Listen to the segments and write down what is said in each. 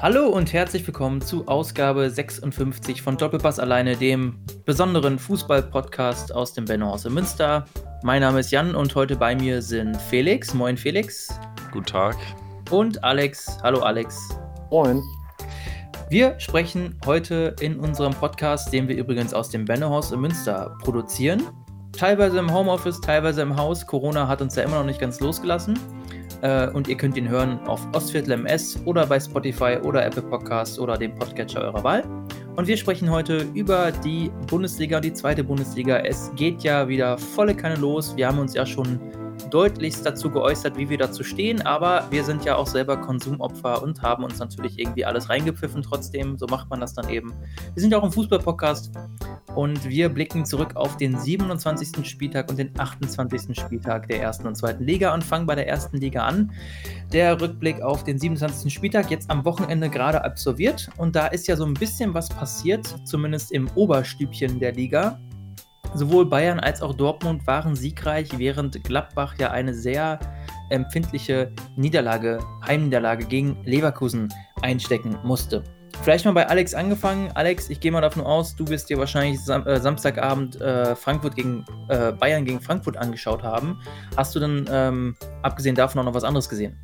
Hallo und herzlich willkommen zu Ausgabe 56 von Doppelpass alleine, dem besonderen Fußball-Podcast aus dem Bennohaus in Münster. Mein Name ist Jan und heute bei mir sind Felix. Moin Felix. Guten Tag. Und Alex. Hallo Alex. Moin. Wir sprechen heute in unserem Podcast, den wir übrigens aus dem Bennohaus in Münster produzieren. Teilweise im Homeoffice, teilweise im Haus. Corona hat uns ja immer noch nicht ganz losgelassen. Äh, und ihr könnt ihn hören auf Ostviertel MS oder bei Spotify oder Apple Podcasts oder dem Podcatcher eurer Wahl. Und wir sprechen heute über die Bundesliga, die zweite Bundesliga. Es geht ja wieder volle Kanne los. Wir haben uns ja schon deutlichst dazu geäußert, wie wir dazu stehen, aber wir sind ja auch selber Konsumopfer und haben uns natürlich irgendwie alles reingepfiffen trotzdem. So macht man das dann eben. Wir sind ja auch ein Fußball-Podcast und wir blicken zurück auf den 27. Spieltag und den 28. Spieltag der ersten und zweiten Liga und fangen bei der ersten Liga an. Der Rückblick auf den 27. Spieltag jetzt am Wochenende gerade absolviert und da ist ja so ein bisschen was passiert, zumindest im Oberstübchen der Liga. Sowohl Bayern als auch Dortmund waren siegreich, während Gladbach ja eine sehr empfindliche Niederlage, Heimniederlage gegen Leverkusen einstecken musste. Vielleicht mal bei Alex angefangen. Alex, ich gehe mal davon aus, du wirst dir wahrscheinlich Sam äh, Samstagabend äh, Frankfurt gegen äh, Bayern gegen Frankfurt angeschaut haben. Hast du denn ähm, abgesehen davon auch noch was anderes gesehen?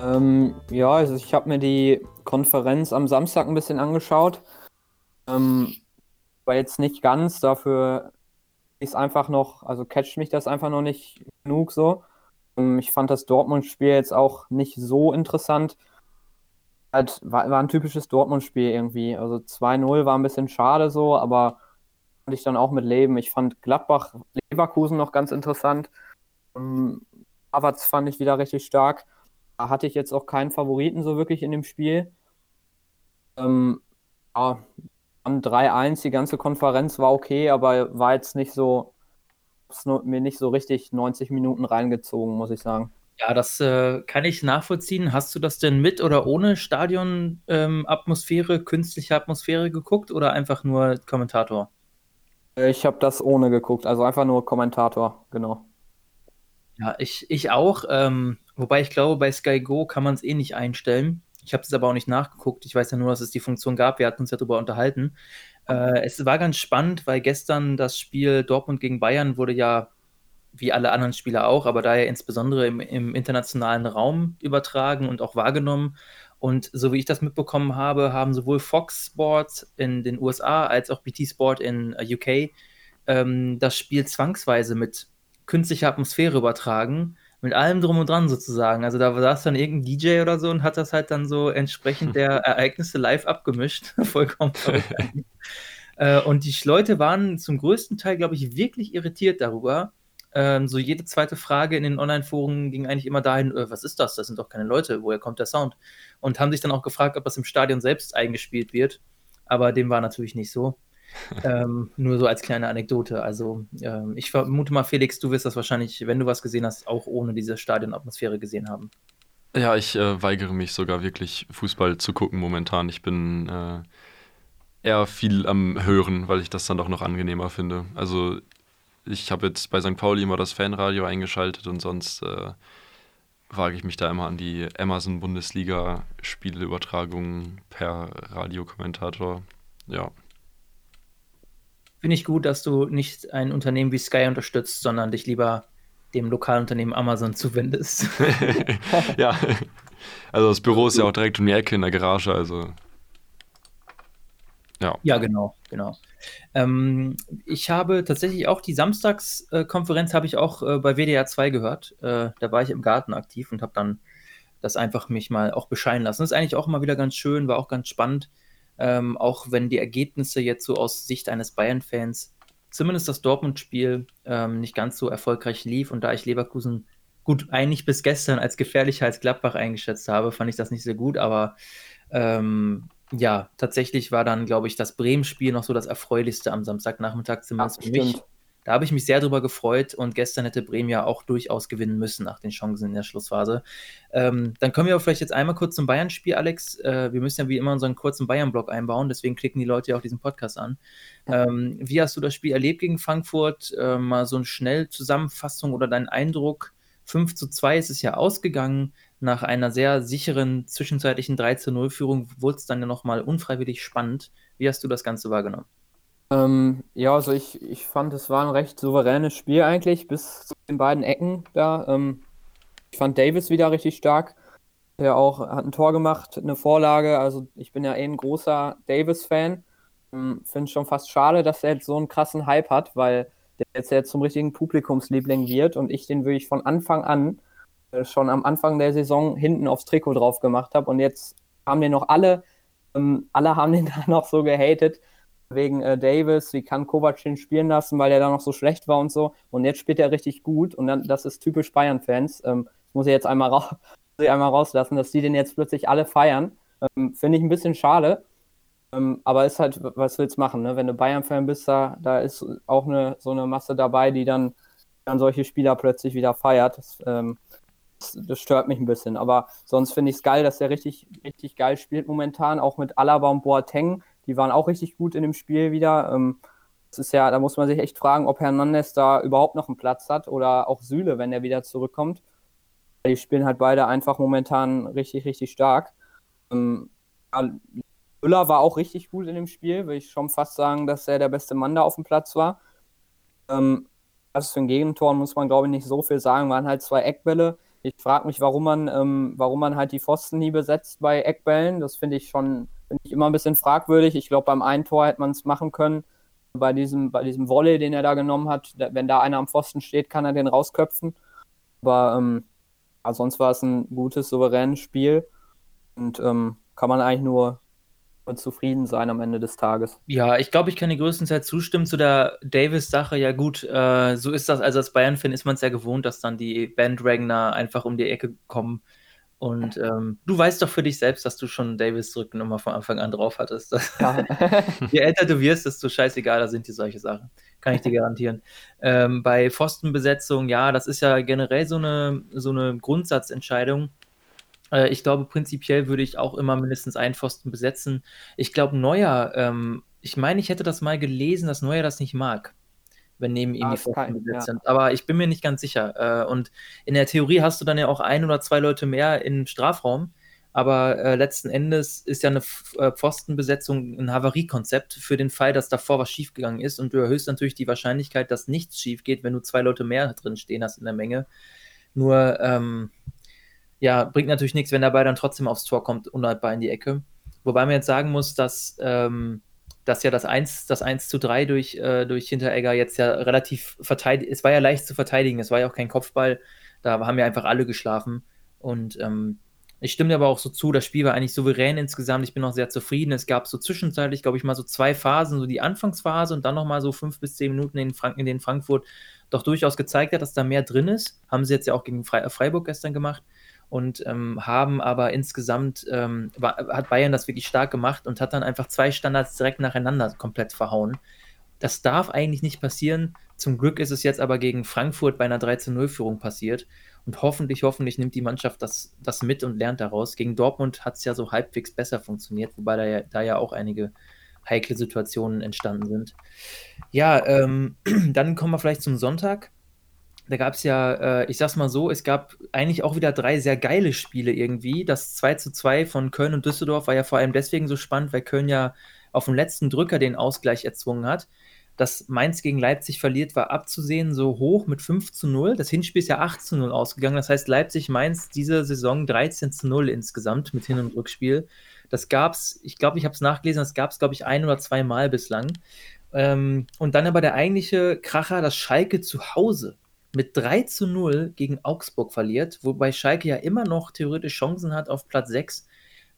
Ähm, ja, also ich habe mir die Konferenz am Samstag ein bisschen angeschaut. Ähm, war jetzt nicht ganz, dafür ist einfach noch, also catcht mich das einfach noch nicht genug so. Ähm, ich fand das Dortmund-Spiel jetzt auch nicht so interessant. Halt, war, war ein typisches Dortmund-Spiel irgendwie. Also 2-0 war ein bisschen schade so, aber konnte ich dann auch mit leben. Ich fand Gladbach-Leverkusen noch ganz interessant. Ähm, Havertz fand ich wieder richtig stark. Da hatte ich jetzt auch keinen Favoriten so wirklich in dem Spiel. Ähm, 3-1, die ganze Konferenz war okay, aber war jetzt nicht so, mir nicht so richtig 90 Minuten reingezogen, muss ich sagen. Ja, das äh, kann ich nachvollziehen. Hast du das denn mit oder ohne Stadion-Atmosphäre, ähm, künstliche Atmosphäre geguckt oder einfach nur Kommentator? Ich habe das ohne geguckt, also einfach nur Kommentator, genau. Ja, ich, ich auch. Ähm, wobei ich glaube, bei Sky Go kann man es eh nicht einstellen. Ich habe es aber auch nicht nachgeguckt. Ich weiß ja nur, dass es die Funktion gab. Wir hatten uns ja darüber unterhalten. Äh, es war ganz spannend, weil gestern das Spiel Dortmund gegen Bayern wurde ja wie alle anderen Spieler auch, aber daher insbesondere im, im, internationalen Raum übertragen und auch wahrgenommen. Und so wie ich das mitbekommen habe, haben sowohl Fox Sports in den USA als auch BT Sport in äh, UK ähm, das Spiel zwangsweise mit künstlicher Atmosphäre übertragen mit allem drum und dran sozusagen. Also da saß dann irgendein DJ oder so und hat das halt dann so entsprechend der Ereignisse live abgemischt. Vollkommen verrückt. äh, und die Leute waren zum größten Teil, glaube ich, wirklich irritiert darüber. Ähm, so jede zweite Frage in den Online-Foren ging eigentlich immer dahin, äh, was ist das? Das sind doch keine Leute, woher kommt der Sound? Und haben sich dann auch gefragt, ob das im Stadion selbst eingespielt wird. Aber dem war natürlich nicht so ähm, nur so als kleine Anekdote. Also ähm, ich vermute mal, Felix, du wirst das wahrscheinlich, wenn du was gesehen hast, auch ohne diese Stadionatmosphäre gesehen haben. Ja, ich äh, weigere mich sogar wirklich Fußball zu gucken momentan. Ich bin äh, eher viel am Hören, weil ich das dann doch noch angenehmer finde. Also ich habe jetzt bei St. Pauli immer das Fanradio eingeschaltet und sonst äh, wage ich mich da immer an die Amazon-Bundesliga-Spieleübertragung per Radiokommentator. Ja. Finde ich gut, dass du nicht ein Unternehmen wie Sky unterstützt, sondern dich lieber dem Lokalunternehmen Amazon zuwendest. ja, also das Büro ist ja auch direkt um die Ecke in der Garage, also. Ja. Ja, genau, genau. Ähm, ich habe tatsächlich auch die Samstagskonferenz habe ich auch äh, bei WDR 2 gehört. Äh, da war ich im Garten aktiv und habe dann das einfach mich mal auch bescheiden lassen. Das ist eigentlich auch immer wieder ganz schön, war auch ganz spannend. Ähm, auch wenn die Ergebnisse jetzt so aus Sicht eines Bayern-Fans, zumindest das Dortmund-Spiel, ähm, nicht ganz so erfolgreich lief. Und da ich Leverkusen gut eigentlich bis gestern als gefährlicher als Gladbach eingeschätzt habe, fand ich das nicht sehr gut, aber ähm, ja, tatsächlich war dann, glaube ich, das Bremen-Spiel noch so das erfreulichste am Samstagnachmittag, zumindest Ach, für mich. Da habe ich mich sehr drüber gefreut und gestern hätte Bremen ja auch durchaus gewinnen müssen nach den Chancen in der Schlussphase. Ähm, dann kommen wir aber vielleicht jetzt einmal kurz zum Bayern-Spiel, Alex. Äh, wir müssen ja wie immer unseren kurzen Bayern-Block einbauen, deswegen klicken die Leute ja auch diesen Podcast an. Ähm, wie hast du das Spiel erlebt gegen Frankfurt? Äh, mal so eine Schnellzusammenfassung oder dein Eindruck? 5 zu 2 ist es ja ausgegangen. nach einer sehr sicheren zwischenzeitlichen 3 zu 0 Führung wurde es dann ja nochmal unfreiwillig spannend. Wie hast du das Ganze wahrgenommen? Ähm, ja, also ich, ich fand, es war ein recht souveränes Spiel eigentlich, bis zu den beiden Ecken da. Ähm, ich fand Davis wieder richtig stark. Der auch hat ein Tor gemacht, eine Vorlage. Also ich bin ja eh ein großer Davis-Fan. Ähm, Finde es schon fast schade, dass er jetzt so einen krassen Hype hat, weil der jetzt, jetzt zum richtigen Publikumsliebling wird und ich den wirklich von Anfang an, äh, schon am Anfang der Saison hinten aufs Trikot drauf gemacht habe. Und jetzt haben den noch alle, ähm, alle haben den da noch so gehatet wegen äh, Davis, wie kann Kovac den spielen lassen, weil er da noch so schlecht war und so. Und jetzt spielt er richtig gut und dann, das ist typisch Bayern-Fans. Ähm, muss ich jetzt einmal, ra einmal rauslassen, dass die den jetzt plötzlich alle feiern. Ähm, Finde ich ein bisschen schade. Ähm, aber ist halt, was willst du machen, ne? Wenn du Bayern-Fan bist, da, da ist auch eine, so eine Masse dabei, die dann, dann solche Spieler plötzlich wieder feiert. Das, ähm, das, das stört mich ein bisschen. Aber sonst finde ich es geil, dass er richtig, richtig geil spielt momentan, auch mit Alaba und Boateng die waren auch richtig gut in dem Spiel wieder. Ähm, das ist ja, da muss man sich echt fragen, ob Hernandez da überhaupt noch einen Platz hat oder auch Süle, wenn er wieder zurückkommt. Die spielen halt beide einfach momentan richtig, richtig stark. Ähm, Müller war auch richtig gut in dem Spiel, würde ich schon fast sagen, dass er der beste Mann da auf dem Platz war. Ähm, also für ein Gegentor muss man, glaube ich, nicht so viel sagen. Waren halt zwei Eckbälle. Ich frage mich, warum man, ähm, warum man halt die Pfosten nie besetzt bei Eckbällen. Das finde ich schon Finde ich immer ein bisschen fragwürdig. Ich glaube, beim einen Tor hätte man es machen können. Bei diesem, bei diesem Volley, den er da genommen hat, wenn da einer am Pfosten steht, kann er den rausköpfen. Aber ähm, sonst war es ein gutes, souveränes Spiel. Und ähm, kann man eigentlich nur zufrieden sein am Ende des Tages. Ja, ich glaube, ich kann die größtenteils zustimmen zu der Davis-Sache. Ja, gut, äh, so ist das. Also als Bayern-Fan ist man es ja gewohnt, dass dann die Bandwagoner einfach um die Ecke kommen und ähm, du weißt doch für dich selbst, dass du schon Davis Rückennummer von Anfang an drauf hattest. Ja. Je älter du wirst, desto scheißegaler sind dir solche Sachen. Kann ich dir garantieren. Ähm, bei Pfostenbesetzung, ja, das ist ja generell so eine, so eine Grundsatzentscheidung. Äh, ich glaube, prinzipiell würde ich auch immer mindestens einen Pfosten besetzen. Ich glaube, Neuer, ähm, ich meine, ich hätte das mal gelesen, dass Neuer das nicht mag wenn neben ihm ah, die Pfosten besetzt ja. sind. Aber ich bin mir nicht ganz sicher. Äh, und in der Theorie hast du dann ja auch ein oder zwei Leute mehr im Strafraum. Aber äh, letzten Endes ist ja eine äh, Pfostenbesetzung ein Havariekonzept für den Fall, dass davor was schiefgegangen ist. Und du erhöhst natürlich die Wahrscheinlichkeit, dass nichts schief geht, wenn du zwei Leute mehr drin stehen hast in der Menge. Nur, ähm, ja, bringt natürlich nichts, wenn der Ball dann trotzdem aufs Tor kommt, unhaltbar in die Ecke. Wobei man jetzt sagen muss, dass ähm, dass ja das 1, das 1 zu 3 durch, äh, durch Hinteregger jetzt ja relativ verteidigt, es war ja leicht zu verteidigen, es war ja auch kein Kopfball, da haben ja einfach alle geschlafen. Und ähm, ich stimme dir aber auch so zu, das Spiel war eigentlich souverän insgesamt, ich bin auch sehr zufrieden, es gab so zwischenzeitlich, glaube ich, mal so zwei Phasen, so die Anfangsphase und dann nochmal so fünf bis zehn Minuten in, Frank in denen Frankfurt doch durchaus gezeigt hat, dass da mehr drin ist, haben sie jetzt ja auch gegen Fre Freiburg gestern gemacht, und ähm, haben aber insgesamt, ähm, war, hat Bayern das wirklich stark gemacht und hat dann einfach zwei Standards direkt nacheinander komplett verhauen. Das darf eigentlich nicht passieren. Zum Glück ist es jetzt aber gegen Frankfurt bei einer 13-0-Führung passiert. Und hoffentlich, hoffentlich nimmt die Mannschaft das, das mit und lernt daraus. Gegen Dortmund hat es ja so halbwegs besser funktioniert, wobei da ja, da ja auch einige heikle Situationen entstanden sind. Ja, ähm, dann kommen wir vielleicht zum Sonntag da gab es ja, äh, ich sag's mal so, es gab eigentlich auch wieder drei sehr geile Spiele irgendwie. Das 2 zu 2 von Köln und Düsseldorf war ja vor allem deswegen so spannend, weil Köln ja auf dem letzten Drücker den Ausgleich erzwungen hat. Dass Mainz gegen Leipzig verliert, war abzusehen, so hoch mit 5 zu 0. Das Hinspiel ist ja 8 zu 0 ausgegangen. Das heißt, Leipzig-Mainz diese Saison 13 zu 0 insgesamt mit Hin- und Rückspiel. Das gab's, ich glaube, ich habe es nachgelesen, das gab es, glaube ich, ein oder zwei Mal bislang. Ähm, und dann aber der eigentliche Kracher, das Schalke zu Hause mit 3 zu 0 gegen Augsburg verliert, wobei Schalke ja immer noch theoretisch Chancen hat auf Platz 6.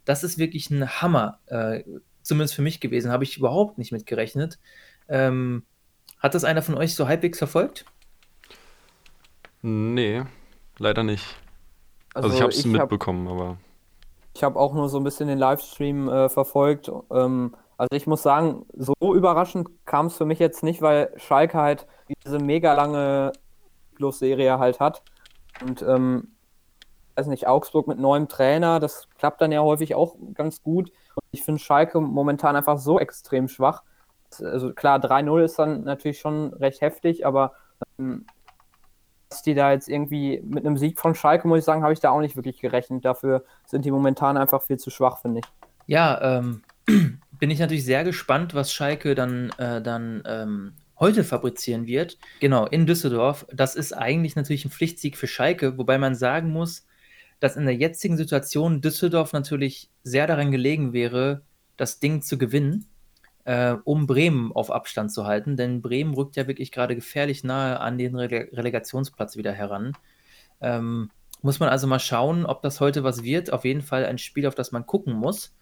Das ist wirklich ein Hammer, äh, zumindest für mich gewesen. Habe ich überhaupt nicht mit gerechnet. Ähm, hat das einer von euch so halbwegs verfolgt? Nee, leider nicht. Also, also ich habe es mitbekommen, hab, aber. Ich habe auch nur so ein bisschen den Livestream äh, verfolgt. Ähm, also ich muss sagen, so überraschend kam es für mich jetzt nicht, weil Schalke halt diese mega lange Plus-Serie halt hat. Und ähm, weiß nicht, Augsburg mit neuem Trainer, das klappt dann ja häufig auch ganz gut. Und ich finde Schalke momentan einfach so extrem schwach. Also klar, 3-0 ist dann natürlich schon recht heftig, aber ähm, dass die da jetzt irgendwie mit einem Sieg von Schalke, muss ich sagen, habe ich da auch nicht wirklich gerechnet. Dafür sind die momentan einfach viel zu schwach, finde ich. Ja, ähm, bin ich natürlich sehr gespannt, was Schalke dann, äh, dann ähm, heute fabrizieren wird. Genau, in Düsseldorf. Das ist eigentlich natürlich ein Pflichtsieg für Schalke, wobei man sagen muss, dass in der jetzigen Situation Düsseldorf natürlich sehr daran gelegen wäre, das Ding zu gewinnen, äh, um Bremen auf Abstand zu halten. Denn Bremen rückt ja wirklich gerade gefährlich nahe an den Rele Relegationsplatz wieder heran. Ähm, muss man also mal schauen, ob das heute was wird. Auf jeden Fall ein Spiel, auf das man gucken muss.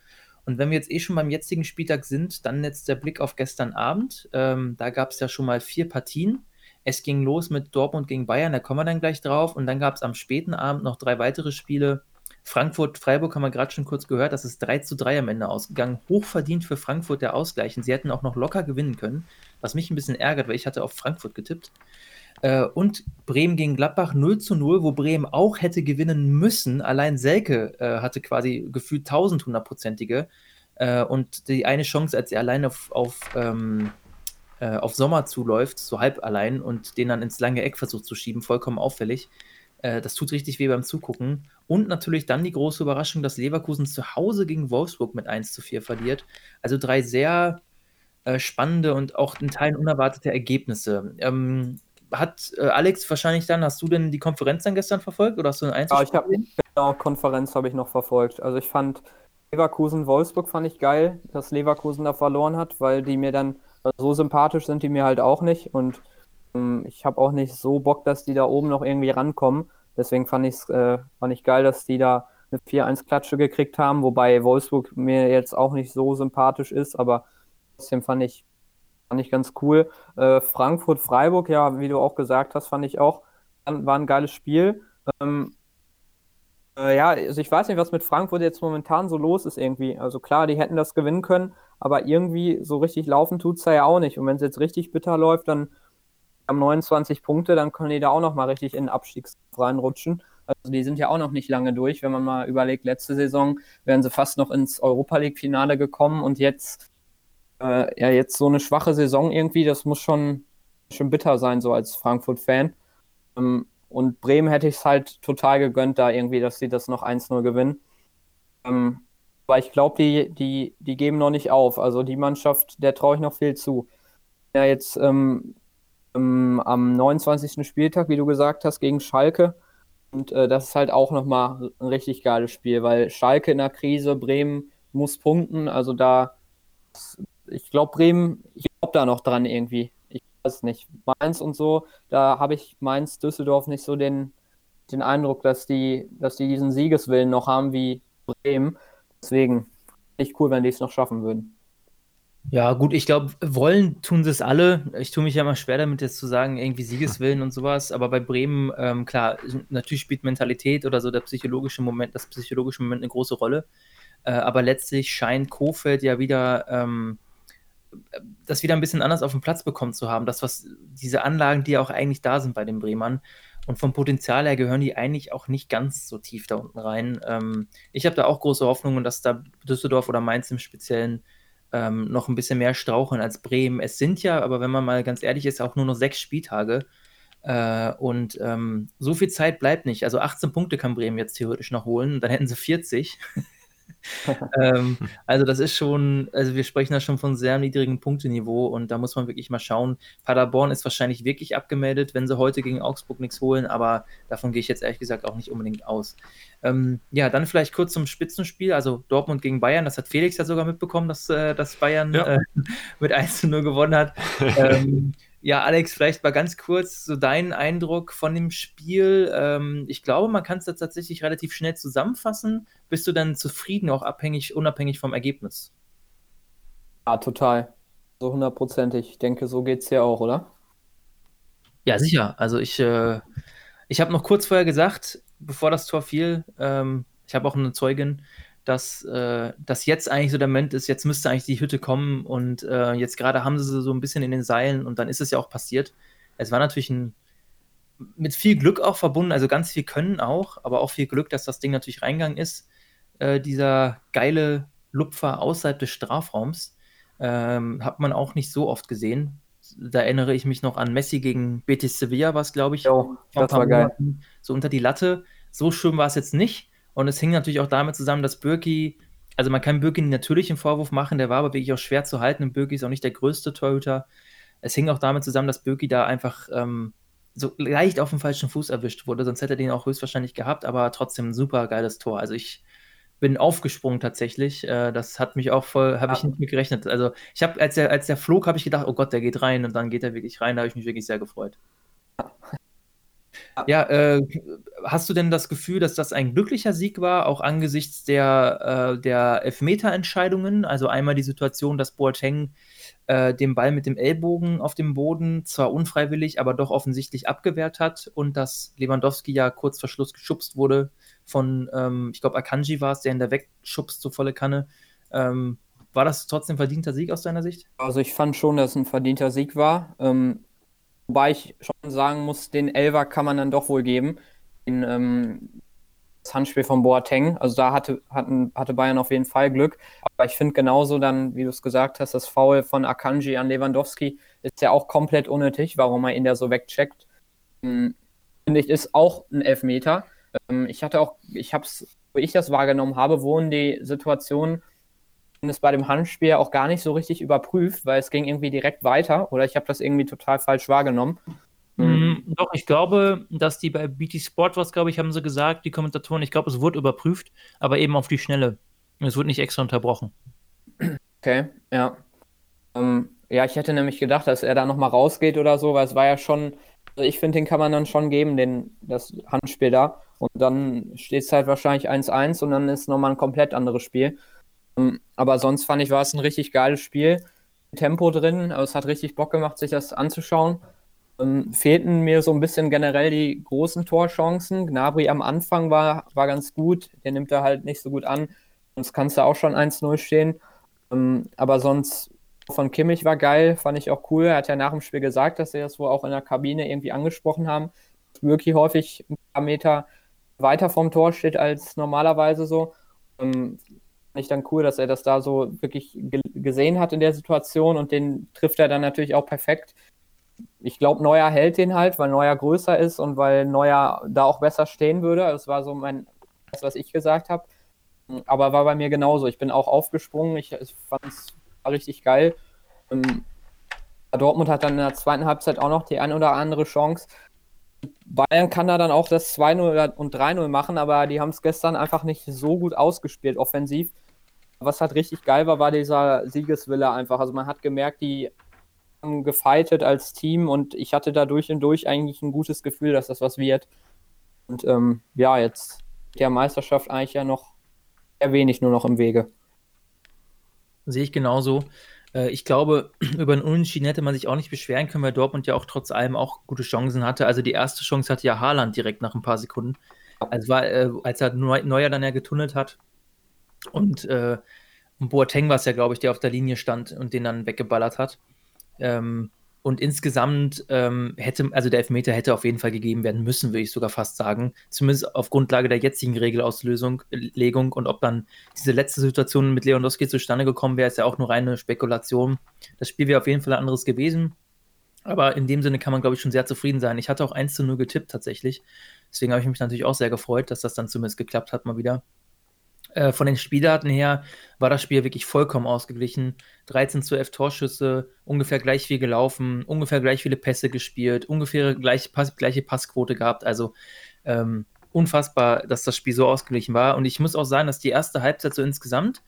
Und wenn wir jetzt eh schon beim jetzigen Spieltag sind, dann jetzt der Blick auf gestern Abend. Ähm, da gab es ja schon mal vier Partien. Es ging los mit Dortmund gegen Bayern, da kommen wir dann gleich drauf. Und dann gab es am späten Abend noch drei weitere Spiele. Frankfurt-Freiburg haben wir gerade schon kurz gehört, das ist 3 zu 3 am Ende ausgegangen. Hochverdient für Frankfurt der Ausgleich. Und sie hätten auch noch locker gewinnen können, was mich ein bisschen ärgert, weil ich hatte auf Frankfurt getippt. Äh, und Bremen gegen Gladbach 0 zu 0, wo Bremen auch hätte gewinnen müssen. Allein Selke äh, hatte quasi gefühlt 1100-prozentige. Äh, und die eine Chance, als er allein auf, auf, ähm, äh, auf Sommer zuläuft, so halb allein, und den dann ins lange Eck versucht zu schieben, vollkommen auffällig. Äh, das tut richtig weh beim Zugucken. Und natürlich dann die große Überraschung, dass Leverkusen zu Hause gegen Wolfsburg mit 1 zu 4 verliert. Also drei sehr äh, spannende und auch in Teilen unerwartete Ergebnisse. Ähm, hat äh, Alex wahrscheinlich dann, hast du denn die Konferenz dann gestern verfolgt oder hast du ein Einzelspiel? Ja, ich habe genau Konferenz habe ich noch verfolgt. Also ich fand Leverkusen Wolfsburg fand ich geil, dass Leverkusen da verloren hat, weil die mir dann also so sympathisch sind die mir halt auch nicht und ähm, ich habe auch nicht so Bock, dass die da oben noch irgendwie rankommen. Deswegen fand ich äh, fand ich geil, dass die da eine 4-1 Klatsche gekriegt haben, wobei Wolfsburg mir jetzt auch nicht so sympathisch ist, aber trotzdem fand ich Fand ich ganz cool. Äh, Frankfurt-Freiburg, ja, wie du auch gesagt hast, fand ich auch, war ein geiles Spiel. Ähm, äh, ja, also ich weiß nicht, was mit Frankfurt jetzt momentan so los ist irgendwie. Also klar, die hätten das gewinnen können, aber irgendwie so richtig laufen tut es ja auch nicht. Und wenn es jetzt richtig bitter läuft, dann haben 29 Punkte, dann können die da auch nochmal richtig in den Abstiegs reinrutschen. Also die sind ja auch noch nicht lange durch, wenn man mal überlegt, letzte Saison wären sie fast noch ins Europa League-Finale gekommen und jetzt äh, ja, jetzt so eine schwache Saison irgendwie, das muss schon, schon bitter sein, so als Frankfurt-Fan. Ähm, und Bremen hätte ich es halt total gegönnt, da irgendwie, dass sie das noch 1-0 gewinnen. Ähm, aber ich glaube, die, die, die geben noch nicht auf. Also die Mannschaft, der traue ich noch viel zu. Ja, jetzt ähm, ähm am 29. Spieltag, wie du gesagt hast, gegen Schalke. Und äh, das ist halt auch nochmal ein richtig geiles Spiel, weil Schalke in der Krise, Bremen muss punkten. Also da ich glaube, Bremen, ich glaube da noch dran irgendwie. Ich weiß es nicht. Mainz und so, da habe ich Mainz, Düsseldorf nicht so den, den Eindruck, dass die, dass die diesen Siegeswillen noch haben wie Bremen. Deswegen echt cool, wenn die es noch schaffen würden. Ja, gut, ich glaube, wollen tun sie es alle. Ich tue mich ja immer schwer damit, jetzt zu sagen, irgendwie Siegeswillen und sowas. Aber bei Bremen, ähm, klar, natürlich spielt Mentalität oder so der psychologische Moment, das psychologische Moment eine große Rolle. Äh, aber letztlich scheint Kofeld ja wieder ähm, das wieder ein bisschen anders auf den Platz bekommen zu haben. Das, was diese Anlagen, die ja auch eigentlich da sind bei den Bremern. Und vom Potenzial her gehören die eigentlich auch nicht ganz so tief da unten rein. Ähm, ich habe da auch große Hoffnungen, dass da Düsseldorf oder Mainz im Speziellen ähm, noch ein bisschen mehr straucheln als Bremen. Es sind ja, aber wenn man mal ganz ehrlich ist, auch nur noch sechs Spieltage. Äh, und ähm, so viel Zeit bleibt nicht. Also 18 Punkte kann Bremen jetzt theoretisch noch holen. Dann hätten sie 40. ähm, also das ist schon, also wir sprechen da schon von sehr niedrigem Punkteniveau und da muss man wirklich mal schauen. Paderborn ist wahrscheinlich wirklich abgemeldet, wenn sie heute gegen Augsburg nichts holen, aber davon gehe ich jetzt ehrlich gesagt auch nicht unbedingt aus. Ähm, ja, dann vielleicht kurz zum Spitzenspiel, also Dortmund gegen Bayern, das hat Felix ja sogar mitbekommen, dass, äh, dass Bayern ja. äh, mit 1 zu 0 gewonnen hat. ähm, ja, Alex, vielleicht mal ganz kurz so deinen Eindruck von dem Spiel. Ähm, ich glaube, man kann es da tatsächlich relativ schnell zusammenfassen. Bist du dann zufrieden, auch abhängig, unabhängig vom Ergebnis? Ja, total. So hundertprozentig. Ich denke, so geht es ja auch, oder? Ja, sicher. Also ich, äh, ich habe noch kurz vorher gesagt, bevor das Tor fiel, ähm, ich habe auch eine Zeugin, dass, äh, dass jetzt eigentlich so der Moment ist, jetzt müsste eigentlich die Hütte kommen und äh, jetzt gerade haben sie sie so ein bisschen in den Seilen und dann ist es ja auch passiert. Es war natürlich ein, mit viel Glück auch verbunden, also ganz viel Können auch, aber auch viel Glück, dass das Ding natürlich reingegangen ist. Äh, dieser geile Lupfer außerhalb des Strafraums ähm, hat man auch nicht so oft gesehen. da erinnere ich mich noch an Messi gegen Betis Sevilla, was glaube ich. Jo, das war geil. So unter die Latte. So schön war es jetzt nicht. Und es hing natürlich auch damit zusammen, dass Birki, also man kann Birki natürlich einen Vorwurf machen, der war aber wirklich auch schwer zu halten. Und Birki ist auch nicht der größte Torhüter. Es hing auch damit zusammen, dass Birki da einfach ähm, so leicht auf dem falschen Fuß erwischt wurde. Sonst hätte er den auch höchstwahrscheinlich gehabt, aber trotzdem ein super geiles Tor. Also ich bin aufgesprungen tatsächlich. Äh, das hat mich auch voll, habe ich nicht mit gerechnet. Also ich habe, als der, als der flog, habe ich gedacht, oh Gott, der geht rein und dann geht er wirklich rein. Da habe ich mich wirklich sehr gefreut. Ja, äh, hast du denn das Gefühl, dass das ein glücklicher Sieg war, auch angesichts der, äh, der Elfmeter-Entscheidungen? Also einmal die Situation, dass Boateng äh, den Ball mit dem Ellbogen auf dem Boden zwar unfreiwillig, aber doch offensichtlich abgewehrt hat und dass Lewandowski ja kurz vor Schluss geschubst wurde von, ähm, ich glaube, Akanji war es, der ihn da wegschubst, so volle Kanne. Ähm, war das trotzdem ein verdienter Sieg aus deiner Sicht? Also ich fand schon, dass es ein verdienter Sieg war. Ähm, wobei ich schon sagen muss, den Elver kann man dann doch wohl geben. Den, ähm, das Handspiel von Boateng. Also da hatte, hatten, hatte Bayern auf jeden Fall Glück. Aber ich finde genauso dann, wie du es gesagt hast, das Foul von Akanji an Lewandowski ist ja auch komplett unnötig, warum er ihn da so wegcheckt. Hm, finde ich, ist auch ein Elfmeter. Ähm, ich hatte auch, ich habe es, wo ich das wahrgenommen habe, wurden die Situationen es bei dem Handspiel auch gar nicht so richtig überprüft, weil es ging irgendwie direkt weiter oder ich habe das irgendwie total falsch wahrgenommen. Mhm. Doch, ich glaube, dass die bei BT Sport was, glaube ich, haben sie gesagt, die Kommentatoren, ich glaube, es wurde überprüft, aber eben auf die Schnelle. Es wurde nicht extra unterbrochen. Okay, ja. Ähm, ja, ich hätte nämlich gedacht, dass er da nochmal rausgeht oder so, weil es war ja schon, also ich finde, den kann man dann schon geben, den, das Handspiel da. Und dann steht es halt wahrscheinlich 1-1 und dann ist nochmal ein komplett anderes Spiel. Ähm, aber sonst fand ich, war es ein richtig geiles Spiel. Tempo drin, aber es hat richtig Bock gemacht, sich das anzuschauen. Ähm, fehlten mir so ein bisschen generell die großen Torchancen. Gnabry am Anfang war, war ganz gut, der nimmt er halt nicht so gut an. Sonst kannst du auch schon 1-0 stehen. Ähm, aber sonst von Kimmich war geil, fand ich auch cool. Er hat ja nach dem Spiel gesagt, dass sie das wohl auch in der Kabine irgendwie angesprochen haben. Wirklich häufig ein paar Meter weiter vom Tor steht als normalerweise so. Ähm, ich dann cool, dass er das da so wirklich gesehen hat in der Situation und den trifft er dann natürlich auch perfekt. Ich glaube, Neuer hält den halt, weil Neuer größer ist und weil Neuer da auch besser stehen würde. Das war so mein, das, was ich gesagt habe. Aber war bei mir genauso. Ich bin auch aufgesprungen. Ich, ich fand es richtig geil. Ähm, Dortmund hat dann in der zweiten Halbzeit auch noch die ein oder andere Chance. Bayern kann da dann auch das 2-0 und 3-0 machen, aber die haben es gestern einfach nicht so gut ausgespielt, offensiv. Was halt richtig geil war, war dieser Siegeswille einfach. Also man hat gemerkt, die haben gefightet als Team und ich hatte da durch und durch eigentlich ein gutes Gefühl, dass das was wird. Und ähm, ja, jetzt der Meisterschaft eigentlich ja noch sehr wenig nur noch im Wege. Sehe ich genauso. Äh, ich glaube, über einen Unentschieden hätte man sich auch nicht beschweren können, weil Dortmund ja auch trotz allem auch gute Chancen hatte. Also die erste Chance hatte ja Haaland direkt nach ein paar Sekunden. Also war, äh, als er Neuer dann ja getunnelt hat. Und, äh, und Boateng war es ja, glaube ich, der auf der Linie stand und den dann weggeballert hat. Ähm, und insgesamt ähm, hätte, also der Elfmeter hätte auf jeden Fall gegeben werden müssen, würde ich sogar fast sagen. Zumindest auf Grundlage der jetzigen Regelauslösung, Legung und ob dann diese letzte Situation mit Lewandowski zustande gekommen wäre, ist ja auch nur reine Spekulation. Das Spiel wäre auf jeden Fall ein anderes gewesen. Aber in dem Sinne kann man, glaube ich, schon sehr zufrieden sein. Ich hatte auch 1 zu 0 getippt tatsächlich. Deswegen habe ich mich natürlich auch sehr gefreut, dass das dann zumindest geklappt hat mal wieder. Äh, von den Spieldaten her war das Spiel wirklich vollkommen ausgeglichen. 13 zu 11 Torschüsse, ungefähr gleich viel gelaufen, ungefähr gleich viele Pässe gespielt, ungefähr gleich, Pass, gleiche Passquote gehabt. Also ähm, unfassbar, dass das Spiel so ausgeglichen war. Und ich muss auch sagen, dass die erste Halbzeit so insgesamt,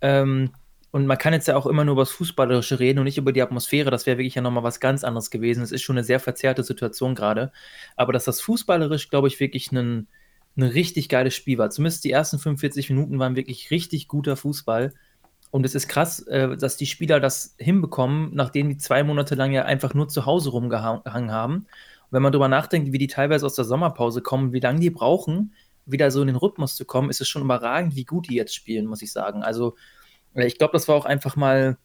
ähm, und man kann jetzt ja auch immer nur über das Fußballerische reden und nicht über die Atmosphäre, das wäre wirklich ja nochmal was ganz anderes gewesen. Es ist schon eine sehr verzerrte Situation gerade. Aber dass das fußballerisch, glaube ich, wirklich ein ein richtig geiles Spiel war. Zumindest die ersten 45 Minuten waren wirklich richtig guter Fußball. Und es ist krass, äh, dass die Spieler das hinbekommen, nachdem die zwei Monate lang ja einfach nur zu Hause rumgehangen haben. Und wenn man darüber nachdenkt, wie die teilweise aus der Sommerpause kommen, wie lange die brauchen, wieder so in den Rhythmus zu kommen, ist es schon überragend, wie gut die jetzt spielen, muss ich sagen. Also, äh, ich glaube, das war auch einfach mal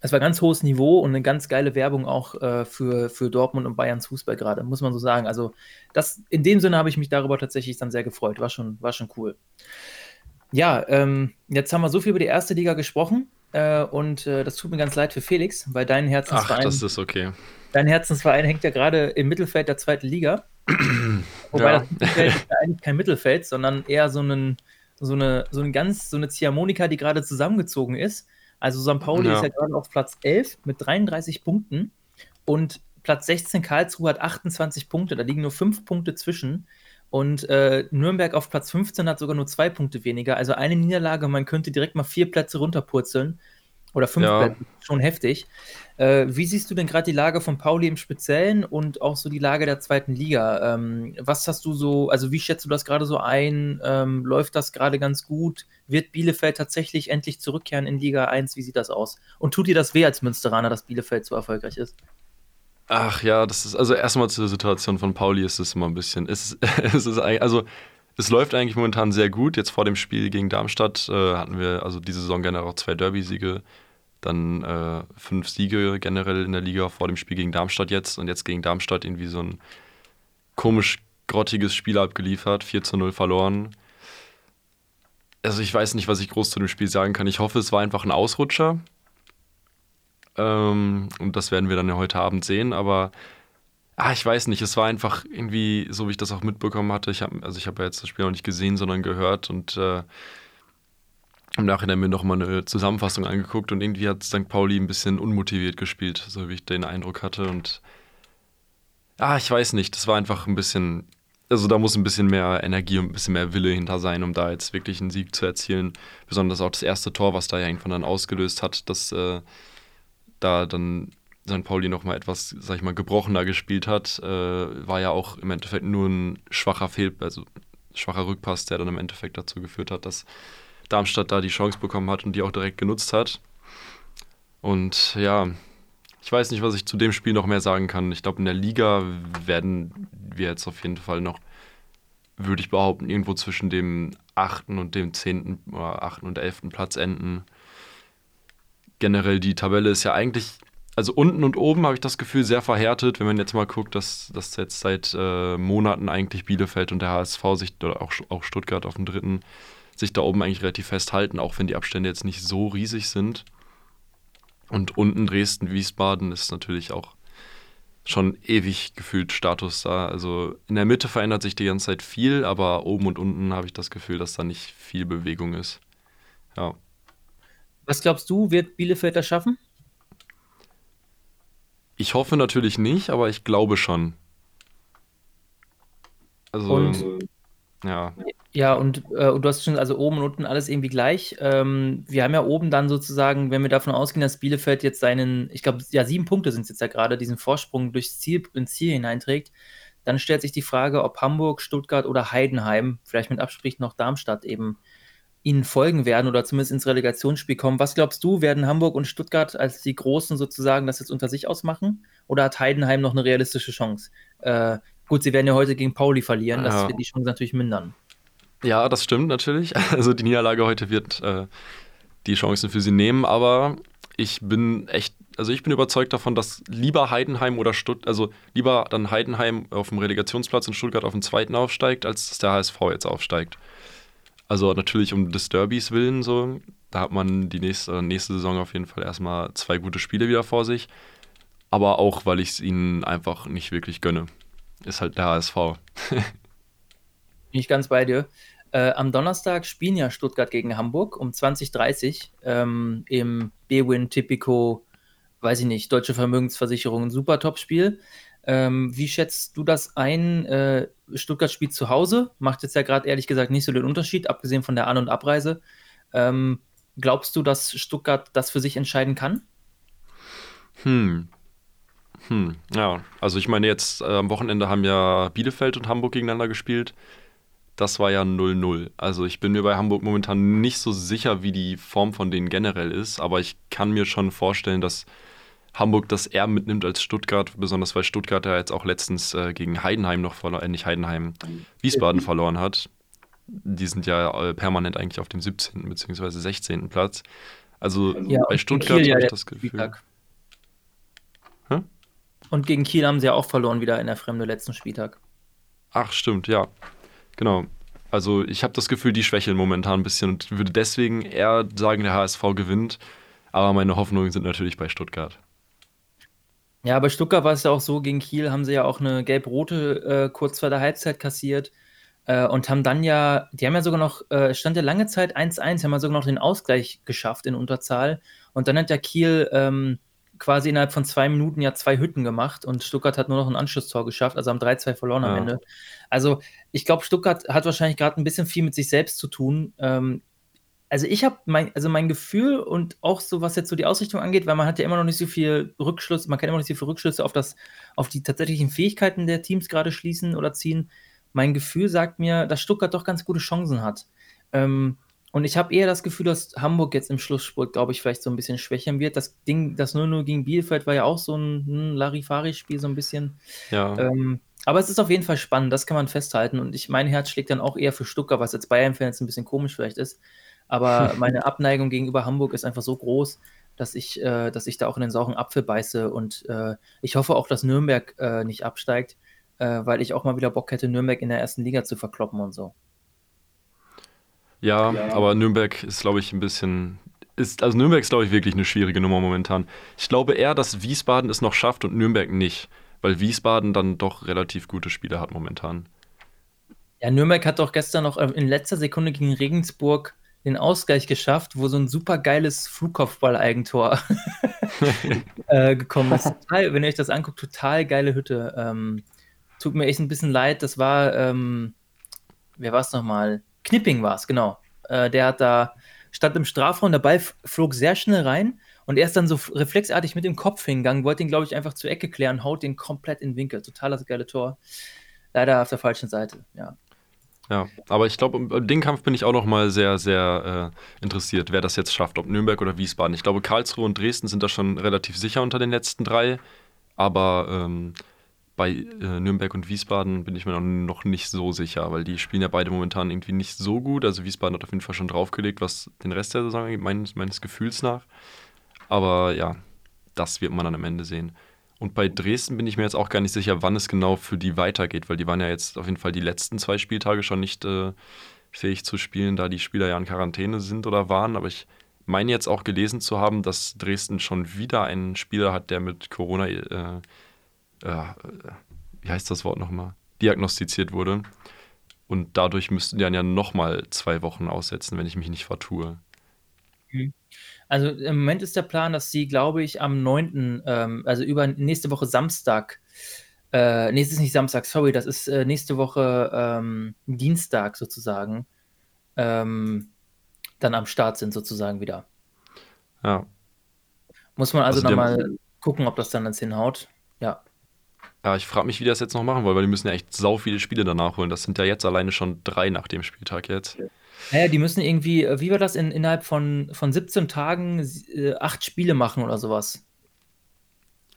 es war ganz hohes Niveau und eine ganz geile Werbung auch äh, für, für Dortmund und Bayerns Fußball gerade, muss man so sagen. Also das, in dem Sinne habe ich mich darüber tatsächlich dann sehr gefreut. War schon, war schon cool. Ja, ähm, jetzt haben wir so viel über die erste Liga gesprochen. äh, und äh, das tut mir ganz leid für Felix, weil dein Herzensverein. Ach, das ist okay. Dein Herzensverein hängt ja gerade im Mittelfeld der zweiten Liga. Wobei Ja. das Mittelfeld ist ja eigentlich kein Mittelfeld, sondern eher so, einen, so, eine, so eine ganz, so eine Ziehharmonika, die gerade zusammengezogen ist. Also St. Pauli Ja. ist ja gerade auf Platz 11 mit 33 Punkten und Platz 16 Karlsruhe hat 28 Punkte, da liegen nur 5 Punkte zwischen. Und äh, Nürnberg auf Platz 15 hat sogar nur zwei Punkte weniger. Also eine Niederlage, man könnte direkt mal vier Plätze runterpurzeln. Oder fünf Ja. Plätze, schon heftig. Äh, wie siehst du denn gerade die Lage von Pauli im Speziellen und auch so die Lage der zweiten Liga? Ähm, was hast du so, also wie schätzt du das gerade so ein? Ähm, läuft das gerade ganz gut? Wird Bielefeld tatsächlich endlich zurückkehren in Liga 1? Wie sieht das aus? Und tut dir das weh als Münsteraner, dass Bielefeld so erfolgreich ist? Ach ja, das ist, also erstmal zur Situation von Pauli ist es immer ein bisschen, es, es ist also es läuft eigentlich momentan sehr gut. Jetzt vor dem Spiel gegen Darmstadt äh, hatten wir also diese Saison generell auch zwei Derby-Siege, dann äh, fünf Siege generell in der Liga vor dem Spiel gegen Darmstadt jetzt und jetzt gegen Darmstadt irgendwie so ein komisch grottiges Spiel abgeliefert, 4 zu 0 verloren. Also ich weiß nicht, was ich groß zu dem Spiel sagen kann. Ich hoffe, es war einfach ein Ausrutscher. Ähm, und das werden wir dann ja heute Abend sehen, aber ah, ich weiß nicht, es war einfach irgendwie, so wie ich das auch mitbekommen hatte, ich habe also ich habe ja jetzt das Spiel noch nicht gesehen, sondern gehört und äh, im Nachhinein mir nochmal eine Zusammenfassung angeguckt und irgendwie hat St. Pauli ein bisschen unmotiviert gespielt, so wie ich den Eindruck hatte und ah, ich weiß nicht, das war einfach ein bisschen, also da muss ein bisschen mehr Energie und ein bisschen mehr Wille hinter sein, um da jetzt wirklich einen Sieg zu erzielen. Besonders auch das erste Tor, was da ja irgendwann dann ausgelöst hat, dass äh, da dann St. Pauli nochmal etwas, sag ich mal, gebrochener gespielt hat, äh, war ja auch im Endeffekt nur ein schwacher Fehl, also schwacher Rückpass, der dann im Endeffekt dazu geführt hat, dass Darmstadt da die Chance bekommen hat und die auch direkt genutzt hat. Und ja, ich weiß nicht, was ich zu dem Spiel noch mehr sagen kann. Ich glaube, in der Liga werden wir jetzt auf jeden Fall noch, würde ich behaupten, irgendwo zwischen dem 8. und dem 10. oder 8. und 11. Platz enden. Generell die Tabelle ist ja eigentlich, also unten und oben habe ich das Gefühl sehr verhärtet, wenn man jetzt mal guckt, dass, dass jetzt seit äh, Monaten eigentlich Bielefeld und der HSV sich, oder auch, auch Stuttgart auf dem dritten, sich da oben eigentlich relativ festhalten, auch wenn die Abstände jetzt nicht so riesig sind. Und unten Dresden, Wiesbaden ist natürlich auch schon ewig gefühlt Status da. Also in der Mitte verändert sich die ganze Zeit viel, aber oben und unten habe ich das Gefühl, dass da nicht viel Bewegung ist. Ja. Was glaubst du, wird Bielefeld das schaffen? Ich hoffe natürlich nicht, aber ich glaube schon. Also, Und- ja. Ja, und, äh, und du hast schon, also oben und unten alles irgendwie gleich. Ähm, wir haben ja oben dann sozusagen, wenn wir davon ausgehen, dass Bielefeld jetzt seinen, ich glaube, ja, sieben Punkte sind es jetzt ja gerade, diesen Vorsprung durchs Ziel, ins Ziel hineinträgt, dann stellt sich die Frage, ob Hamburg, Stuttgart oder Heidenheim, vielleicht mit Absprich noch Darmstadt eben, ihnen folgen werden oder zumindest ins Relegationsspiel kommen. Was glaubst du, werden Hamburg und Stuttgart als die Großen sozusagen das jetzt unter sich ausmachen? Oder hat Heidenheim noch eine realistische Chance? Äh, gut, sie werden ja heute gegen Pauli verlieren, das wird die Chance natürlich mindern. Ja, das stimmt natürlich. Also die Niederlage heute wird äh, die Chancen für sie nehmen, aber ich bin echt, also ich bin überzeugt davon, dass lieber Heidenheim oder Stutt, also lieber dann Heidenheim auf dem Relegationsplatz und Stuttgart auf dem zweiten aufsteigt, als dass der HSV jetzt aufsteigt. Also natürlich um des Derbys willen so, da hat man die nächste, nächste Saison auf jeden Fall erstmal zwei gute Spiele wieder vor sich, aber auch, weil ich es ihnen einfach nicht wirklich gönne. Ist halt der HSV. Bin ich ganz bei dir. Äh, am Donnerstag spielen ja Stuttgart gegen Hamburg um 20.30 ähm, im B-Win Typico, weiß ich nicht, Deutsche Vermögensversicherung, ein super Top-Spiel. Ähm, wie schätzt du das ein? Äh, Stuttgart spielt zu Hause, macht jetzt ja gerade ehrlich gesagt nicht so den Unterschied, abgesehen von der An- und Abreise. Ähm, glaubst du, dass Stuttgart das für sich entscheiden kann? Hm. Hm, ja. Also ich meine, jetzt äh, am Wochenende haben ja Bielefeld und Hamburg gegeneinander gespielt. Das war ja 0-0. Also ich bin mir bei Hamburg momentan nicht so sicher, wie die Form von denen generell ist, aber ich kann mir schon vorstellen, dass Hamburg das eher mitnimmt als Stuttgart, besonders weil Stuttgart ja jetzt auch letztens äh, gegen Heidenheim noch verloren, äh, nicht Heidenheim, Wiesbaden verloren hat. Die sind ja äh, permanent eigentlich auf dem 17. bzw. 16. Platz. Also Ja, bei Stuttgart habe ich das Gefühl. Und gegen Kiel haben sie ja auch verloren wieder in der Fremde letzten Spieltag. Ach, stimmt, ja. Genau. Also ich habe das Gefühl, die schwächeln momentan ein bisschen und würde deswegen eher sagen, der HSV gewinnt. Aber meine Hoffnungen sind natürlich bei Stuttgart. Ja, bei Stuttgart war es ja auch so, gegen Kiel haben sie ja auch eine gelb-rote äh, kurz vor der Halbzeit kassiert äh, und haben dann ja, die haben ja sogar noch, äh, stand ja lange Zeit 1-1, haben ja sogar noch den Ausgleich geschafft in Unterzahl und dann hat der Kiel ähm, quasi innerhalb von zwei Minuten ja zwei Hütten gemacht und Stuttgart hat nur noch ein Anschlusstor geschafft, also haben 3-2 verloren ja. am Ende. Also ich glaube, Stuttgart hat wahrscheinlich gerade ein bisschen viel mit sich selbst zu tun. Ähm, also ich habe mein, also mein Gefühl und auch so, was jetzt so die Ausrichtung angeht, weil man hat ja immer noch nicht so viel Rückschluss, man kann immer noch nicht so viele Rückschlüsse auf das, auf die tatsächlichen Fähigkeiten der Teams gerade schließen oder ziehen. Mein Gefühl sagt mir, dass Stuttgart doch ganz gute Chancen hat. Ähm, und ich habe eher das Gefühl, dass Hamburg jetzt im Schlussspurt, glaube ich, vielleicht so ein bisschen schwächern wird. Das Ding, das 0-0 gegen Bielefeld war ja auch so ein, ein Larifari-Spiel, so ein bisschen. Ja. Ähm, aber es ist auf jeden Fall spannend, das kann man festhalten. Und ich, mein Herz schlägt dann auch eher für Stuttgart, was jetzt Bayern-Fans ein bisschen komisch vielleicht ist. Aber meine Abneigung gegenüber Hamburg ist einfach so groß, dass ich, äh, dass ich da auch in den sauren Apfel beiße. Und äh, ich hoffe auch, dass Nürnberg äh, nicht absteigt, äh, weil ich auch mal wieder Bock hätte, Nürnberg in der ersten Liga zu verkloppen und so. Ja, ja. aber Nürnberg ist, glaube ich, ein bisschen. Ist, also Nürnberg ist, glaube ich, wirklich eine schwierige Nummer momentan. Ich glaube eher, dass Wiesbaden es noch schafft und Nürnberg nicht, weil Wiesbaden dann doch relativ gute Spiele hat momentan. Ja, Nürnberg hat doch gestern noch äh, in letzter Sekunde gegen Regensburg den Ausgleich geschafft, wo so ein super geiles Flugkopfball-Eigentor äh, gekommen ist. Total, wenn ihr euch das anguckt, total geile Hütte. Ähm, tut mir echt ein bisschen leid. Das war, ähm, wer war es nochmal? Knipping war es, genau. Äh, der hat da, stand im Strafraum, der Ball flog sehr schnell rein und er ist dann so reflexartig mit dem Kopf hingegangen, wollte ihn, glaube ich, einfach zur Ecke klären, haut den komplett in den Winkel. Total das geile Tor. Leider auf der falschen Seite, ja. Ja, aber ich glaube, im den Kampf bin ich auch noch mal sehr, sehr äh, interessiert, wer das jetzt schafft, ob Nürnberg oder Wiesbaden. Ich glaube, Karlsruhe und Dresden sind da schon relativ sicher unter den letzten drei, aber ähm, bei äh, Nürnberg und Wiesbaden bin ich mir noch, noch nicht so sicher, weil die spielen ja beide momentan irgendwie nicht so gut. Also Wiesbaden hat auf jeden Fall schon draufgelegt, was den Rest der Saison angeht, meines, meines Gefühls nach. Aber ja, das wird man dann am Ende sehen. Und bei Dresden bin ich mir jetzt auch gar nicht sicher, wann es genau für die weitergeht, weil die waren ja jetzt auf jeden Fall die letzten zwei Spieltage schon nicht äh, fähig zu spielen, da die Spieler ja in Quarantäne sind oder waren. Aber ich meine jetzt auch gelesen zu haben, dass Dresden schon wieder einen Spieler hat, der mit Corona äh, äh, wie heißt das Wort nochmal, diagnostiziert wurde. Und dadurch müssten die dann ja nochmal zwei Wochen aussetzen, wenn ich mich nicht vertue. Mhm. Also im Moment ist der Plan, dass sie, glaube ich, am 9., ähm, also über nächste Woche Samstag, äh, nee, es ist nicht Samstag, sorry, das ist äh, nächste Woche ähm, Dienstag sozusagen, ähm, dann am Start sind sozusagen wieder. Ja. Muss man also, also nochmal gucken, ob das dann ins hinhaut. Ja. Ja, ich frage mich, wie die das jetzt noch machen wollen, weil die müssen ja echt sau viele Spiele danach holen. Das sind ja jetzt alleine schon drei nach dem Spieltag jetzt. Naja, die müssen irgendwie, äh, wie war das, in, innerhalb von, von 17 Tagen äh, acht Spiele machen oder sowas.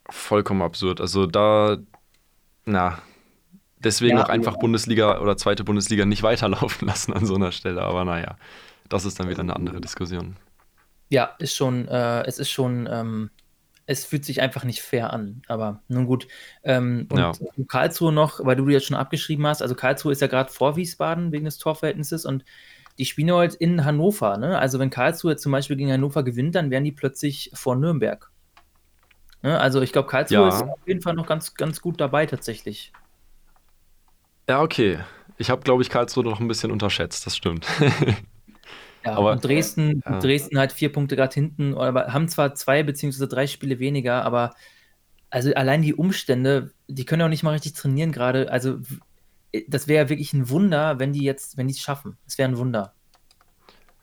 Vollkommen absurd. Also da, na, deswegen ja, auch einfach ja. Bundesliga oder zweite Bundesliga nicht weiterlaufen lassen an so einer Stelle. Aber naja, das ist dann wieder eine andere Diskussion. Ja, ist schon, äh, es ist schon ähm, es fühlt sich einfach nicht fair an. Aber nun gut. Ähm, und ja. Karlsruhe noch, weil du jetzt schon abgeschrieben hast, also Karlsruhe ist ja gerade vor Wiesbaden wegen des Torverhältnisses und die spielen heute in Hannover. Ne? Also wenn Karlsruhe zum Beispiel gegen Hannover gewinnt, dann wären die plötzlich vor Nürnberg. Ne? Also ich glaube, Karlsruhe ja. ist auf jeden Fall noch ganz, ganz gut dabei tatsächlich. Ja, okay. Ich habe, glaube ich, Karlsruhe noch ein bisschen unterschätzt, das stimmt. Ja, aber, und Dresden, ja. Dresden halt vier Punkte gerade hinten, aber haben zwar zwei beziehungsweise drei Spiele weniger, aber also allein die Umstände, die können auch nicht mal richtig trainieren gerade. Also das wäre ja wirklich ein Wunder, wenn die jetzt, wenn die es schaffen. Es wäre ein Wunder.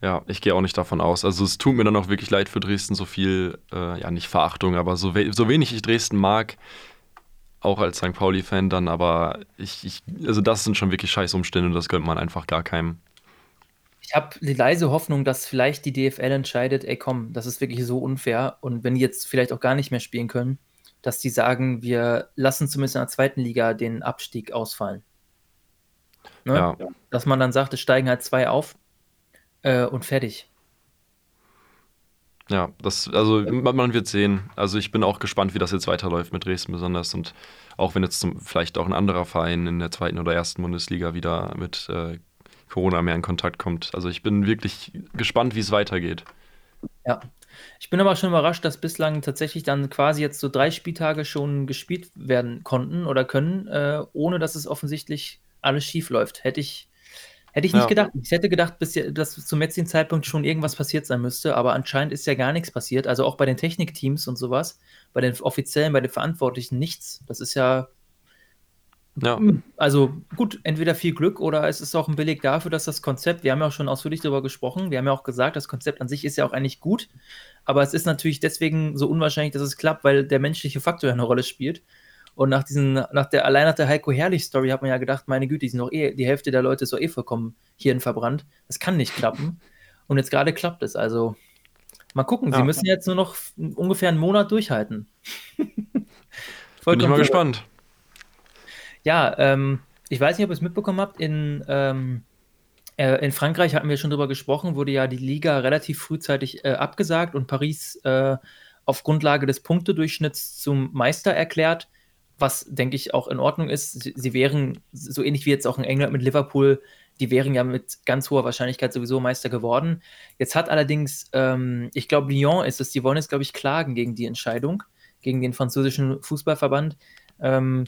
Ja, ich gehe auch nicht davon aus. Also es tut mir dann auch wirklich leid für Dresden, so viel, äh, ja nicht Verachtung, aber so, we so wenig ich Dresden mag, auch als St. Pauli-Fan dann, aber ich, ich, also das sind schon wirklich scheiß Umstände und das gönnt man einfach gar keinem. Ich habe die leise Hoffnung, dass vielleicht die DFL entscheidet, ey komm, das ist wirklich so unfair und wenn die jetzt vielleicht auch gar nicht mehr spielen können, dass die sagen, wir lassen zumindest in der zweiten Liga den Abstieg ausfallen. Ne? Ja. Dass man dann sagt, es steigen halt zwei auf äh, und fertig. Ja, das, also man, wird sehen. Also ich bin auch gespannt, wie das jetzt weiterläuft mit Dresden besonders und auch wenn jetzt zum, vielleicht auch ein anderer Verein in der zweiten oder ersten Bundesliga wieder mit äh, Corona mehr in Kontakt kommt. Also ich bin wirklich gespannt, wie es weitergeht. Ja, Ich bin aber schon überrascht, dass bislang tatsächlich dann quasi jetzt so drei Spieltage schon gespielt werden konnten oder können, äh, ohne dass es offensichtlich alles schief läuft. Hätte ich, hätte ich nicht ja. gedacht. Ich hätte gedacht, bis, dass zum jetzigen Zeitpunkt schon irgendwas passiert sein müsste, aber anscheinend ist ja gar nichts passiert. Also auch bei den Technikteams und sowas, bei den Offiziellen, bei den Verantwortlichen nichts. Das ist ja ja. Also gut, entweder viel Glück oder es ist auch ein Beleg dafür, dass das Konzept, wir haben ja auch schon ausführlich darüber gesprochen, wir haben ja auch gesagt, das Konzept an sich ist ja auch eigentlich gut, aber es ist natürlich deswegen so unwahrscheinlich, dass es klappt, weil der menschliche Faktor ja eine Rolle spielt. Und nach diesen, nach der, allein nach der Heiko Herrlich-Story hat man ja gedacht, meine Güte, die sind noch eh, die Hälfte der Leute ist doch eh vollkommen hierhin verbrannt. Das kann nicht klappen. Und jetzt gerade klappt es. Also mal gucken, ja. sie müssen jetzt nur noch ungefähr einen Monat durchhalten. Bin ich mal gespannt. Ja, ähm, ich weiß nicht, ob ihr es mitbekommen habt, in, ähm, äh, in Frankreich hatten wir schon drüber gesprochen, wurde ja die Liga relativ frühzeitig äh, abgesagt und Paris äh, auf Grundlage des Punktedurchschnitts zum Meister erklärt, was, denke ich, auch in Ordnung ist. Sie, sie, wären, so ähnlich wie jetzt auch in England mit Liverpool, die wären ja mit ganz hoher Wahrscheinlichkeit sowieso Meister geworden. Jetzt hat allerdings, ähm, ich glaube, Lyon ist es, die wollen jetzt, glaube ich, klagen gegen die Entscheidung, gegen den französischen Fußballverband. Ähm,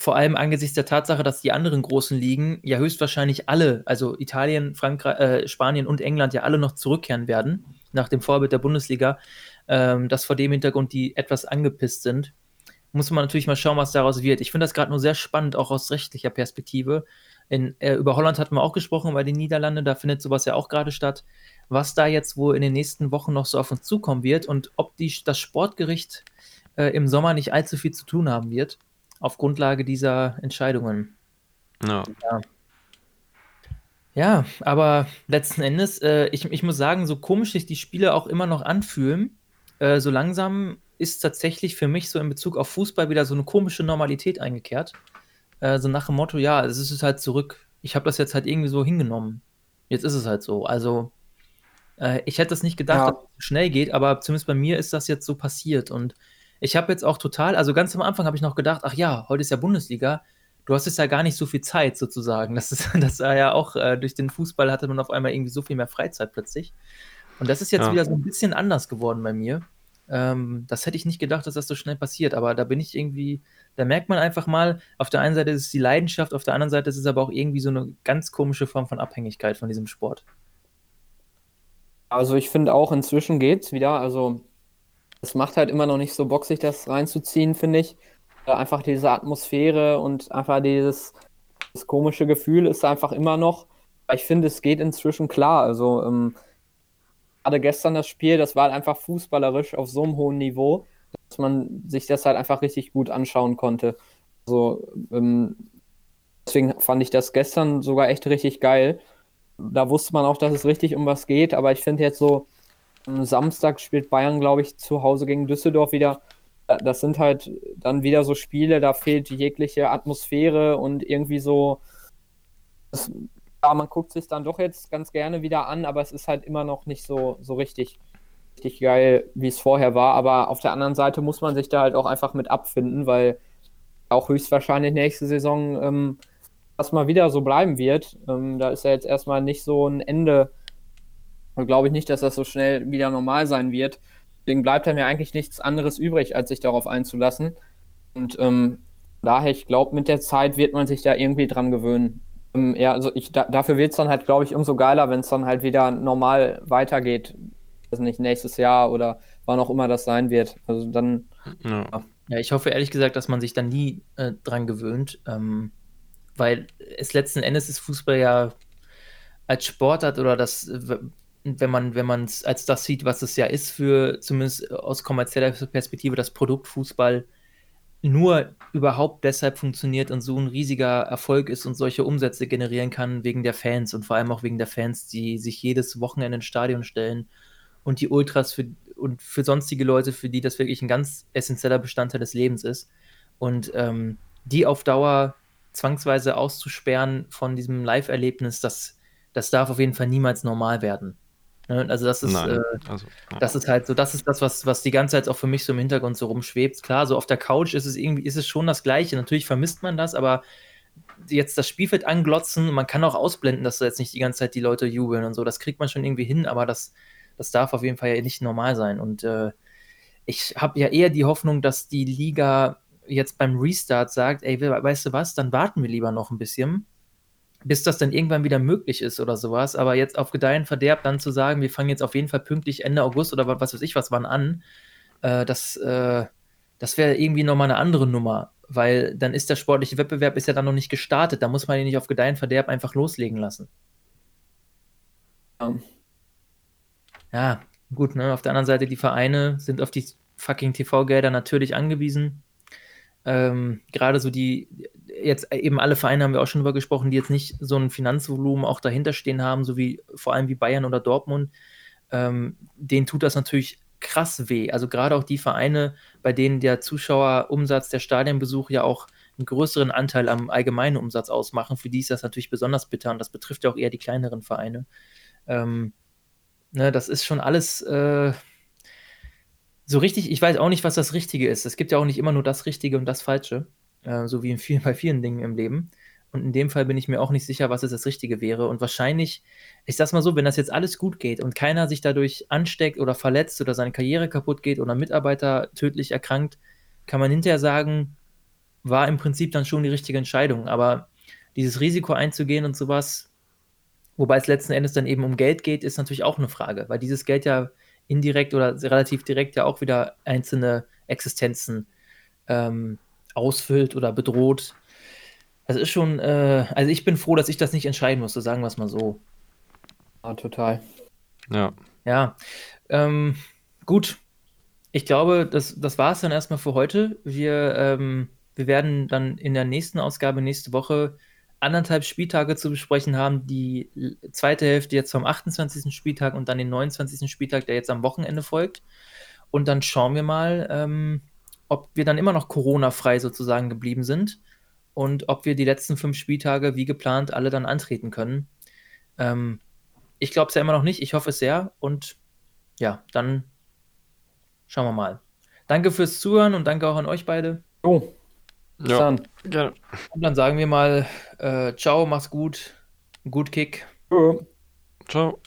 vor allem angesichts der Tatsache, dass die anderen großen Ligen ja höchstwahrscheinlich alle, also Italien, Frankreich, äh, Spanien und England ja alle noch zurückkehren werden, nach dem Vorbild der Bundesliga, ähm, dass vor dem Hintergrund die etwas angepisst sind. Muss man natürlich mal schauen, was daraus wird. Ich finde das gerade nur sehr spannend, auch aus rechtlicher Perspektive. In, äh, über Holland hatten wir auch gesprochen, bei den Niederlanden, da findet sowas ja auch gerade statt. Was da jetzt wohl in den nächsten Wochen noch so auf uns zukommen wird und ob die, das Sportgericht äh, im Sommer nicht allzu viel zu tun haben wird auf Grundlage dieser Entscheidungen. Ja. ja. Ja, aber letzten Endes, äh, ich, ich muss sagen, so komisch sich die Spiele auch immer noch anfühlen, äh, so langsam ist tatsächlich für mich so in Bezug auf Fußball wieder so eine komische Normalität eingekehrt. Äh, so nach dem Motto, ja, es ist halt zurück. Ich habe das jetzt halt irgendwie so hingenommen. Jetzt ist es halt so. Also, äh, ich hätte das nicht gedacht, ja. dass es so schnell geht, aber zumindest bei mir ist das jetzt so passiert und ich habe jetzt auch total, also ganz am Anfang habe ich noch gedacht, ach ja, heute ist ja Bundesliga. Du hast jetzt ja gar nicht so viel Zeit sozusagen. Das ist, das war ja auch äh, durch den Fußball hatte man auf einmal irgendwie so viel mehr Freizeit plötzlich. Und das ist jetzt ja. wieder so ein bisschen anders geworden bei mir. Ähm, das hätte ich nicht gedacht, dass das so schnell passiert, aber da bin ich irgendwie, da merkt man einfach mal, auf der einen Seite ist es die Leidenschaft, auf der anderen Seite ist es aber auch irgendwie so eine ganz komische Form von Abhängigkeit von diesem Sport. Also ich finde auch, inzwischen geht es wieder. Also es macht halt immer noch nicht so Bock, sich das reinzuziehen, finde ich. Äh, einfach diese Atmosphäre und einfach dieses, komische Gefühl ist einfach immer noch. Ich finde, es geht inzwischen klar. Also ähm, gerade gestern das Spiel, das war halt einfach fußballerisch auf so einem hohen Niveau, dass man sich das halt einfach richtig gut anschauen konnte. Also ähm, deswegen fand ich das gestern sogar echt richtig geil. Da wusste man auch, dass es richtig um was geht, aber ich finde jetzt so, am Samstag spielt Bayern, glaube ich, zu Hause gegen Düsseldorf wieder. Das sind halt dann wieder so Spiele, da fehlt jegliche Atmosphäre und irgendwie so. Das, ja, man guckt sich dann doch jetzt ganz gerne wieder an, aber es ist halt immer noch nicht so, so richtig, richtig geil, wie es vorher war. Aber auf der anderen Seite muss man sich da halt auch einfach mit abfinden, weil auch höchstwahrscheinlich nächste Saison ähm, erstmal wieder so bleiben wird. Ähm, da ist ja jetzt erstmal nicht so ein Ende und glaube ich nicht, dass das so schnell wieder normal sein wird. Deswegen bleibt mir eigentlich nichts anderes übrig, als sich darauf einzulassen. Und ähm, daher, ich glaube, mit der Zeit wird man sich da irgendwie dran gewöhnen. Ähm, ja, also ich, da, dafür wird es dann halt, glaube ich, umso geiler, wenn es dann halt wieder normal weitergeht. Also nicht nächstes Jahr oder wann auch immer das sein wird. Also dann. Ja, ja ich hoffe ehrlich gesagt, dass man sich dann nie äh, dran gewöhnt. Ähm, weil es letzten Endes ist Fußball ja als Sportart oder das wenn man wenn man es als das sieht, was es ja ist für zumindest aus kommerzieller Perspektive das Produkt Fußball nur überhaupt deshalb funktioniert und so ein riesiger Erfolg ist und solche Umsätze generieren kann wegen der Fans und vor allem auch wegen der Fans, die sich jedes Wochenende ins Stadion stellen und die Ultras für und für sonstige Leute, für die das wirklich ein ganz essentieller Bestandteil des Lebens ist und ähm, die auf Dauer zwangsweise auszusperren von diesem Live-Erlebnis, das das darf auf jeden Fall niemals normal werden. Ne? Also das ist, äh, also, ja. das ist halt so, das ist das, was, was die ganze Zeit auch für mich so im Hintergrund so rumschwebt. Klar, so auf der Couch ist es irgendwie, ist es schon das Gleiche. Natürlich vermisst man das, aber jetzt das Spielfeld anglotzen, man kann auch ausblenden, dass da jetzt nicht die ganze Zeit die Leute jubeln und so. Das kriegt man schon irgendwie hin, aber das, Das darf auf jeden Fall ja nicht normal sein. Und äh, ich habe ja eher die Hoffnung, dass die Liga jetzt beim Restart sagt, ey, weißt du was, dann warten wir lieber noch ein bisschen, bis das dann irgendwann wieder möglich ist oder sowas. Aber jetzt auf Gedeihen Verderb dann zu sagen, wir fangen jetzt auf jeden Fall pünktlich Ende August oder was weiß ich was wann an, äh, das, äh, das wäre irgendwie nochmal eine andere Nummer, weil dann ist der sportliche Wettbewerb ist ja dann noch nicht gestartet. Da muss man ihn nicht auf Gedeihen Verderb einfach loslegen lassen. Ja, ja gut, ne? Auf der anderen Seite, die Vereine sind auf die fucking TV-Gelder natürlich angewiesen. Ähm, Gerade so die, jetzt eben alle Vereine haben wir auch schon drüber gesprochen, die jetzt nicht so ein Finanzvolumen auch dahinter stehen haben, so wie vor allem wie Bayern oder Dortmund. Ähm, denen tut das natürlich krass weh. Also gerade auch die Vereine, bei denen der Zuschauerumsatz, der Stadionbesuch ja auch einen größeren Anteil am allgemeinen Umsatz ausmachen, für die ist das natürlich besonders bitter und das betrifft ja auch eher die kleineren Vereine. Ähm, ne, das ist schon alles äh, so richtig, ich weiß auch nicht, was das Richtige ist. Es gibt ja auch nicht immer nur das Richtige und das Falsche, äh, so wie vielen, bei vielen Dingen im Leben. Und in dem Fall bin ich mir auch nicht sicher, was es das Richtige wäre. Und wahrscheinlich, ich sag's mal so, wenn das jetzt alles gut geht und keiner sich dadurch ansteckt oder verletzt oder seine Karriere kaputt geht oder Mitarbeiter tödlich erkrankt, kann man hinterher sagen, war im Prinzip dann schon die richtige Entscheidung. Aber dieses Risiko einzugehen und sowas, wobei es letzten Endes dann eben um Geld geht, ist natürlich auch eine Frage, weil dieses Geld ja indirekt oder relativ direkt ja auch wieder einzelne Existenzen ähm, ausfüllt oder bedroht. Das ist schon, äh, also ich bin froh, dass ich das nicht entscheiden musste, sagen wir es mal so. Ja, total. Ja. Ja. Ähm, gut. Ich glaube, das, das war es dann erstmal für heute. Wir, ähm, wir werden dann in der nächsten Ausgabe nächste Woche anderthalb Spieltage zu besprechen haben. Die zweite Hälfte jetzt vom 28. Spieltag und dann den 29. Spieltag, der jetzt am Wochenende folgt. Und dann schauen wir mal, ähm, ob wir dann immer noch Corona-frei sozusagen geblieben sind und ob wir die letzten fünf Spieltage wie geplant alle dann antreten können. Ähm, ich glaube es ja immer noch nicht. Ich hoffe es sehr. Und ja, dann schauen wir mal. Danke fürs Zuhören und danke auch an euch beide. Oh. Bis ja, dann. Gerne. Und dann sagen wir mal, äh, ciao, mach's gut, gut Kick. Ciao.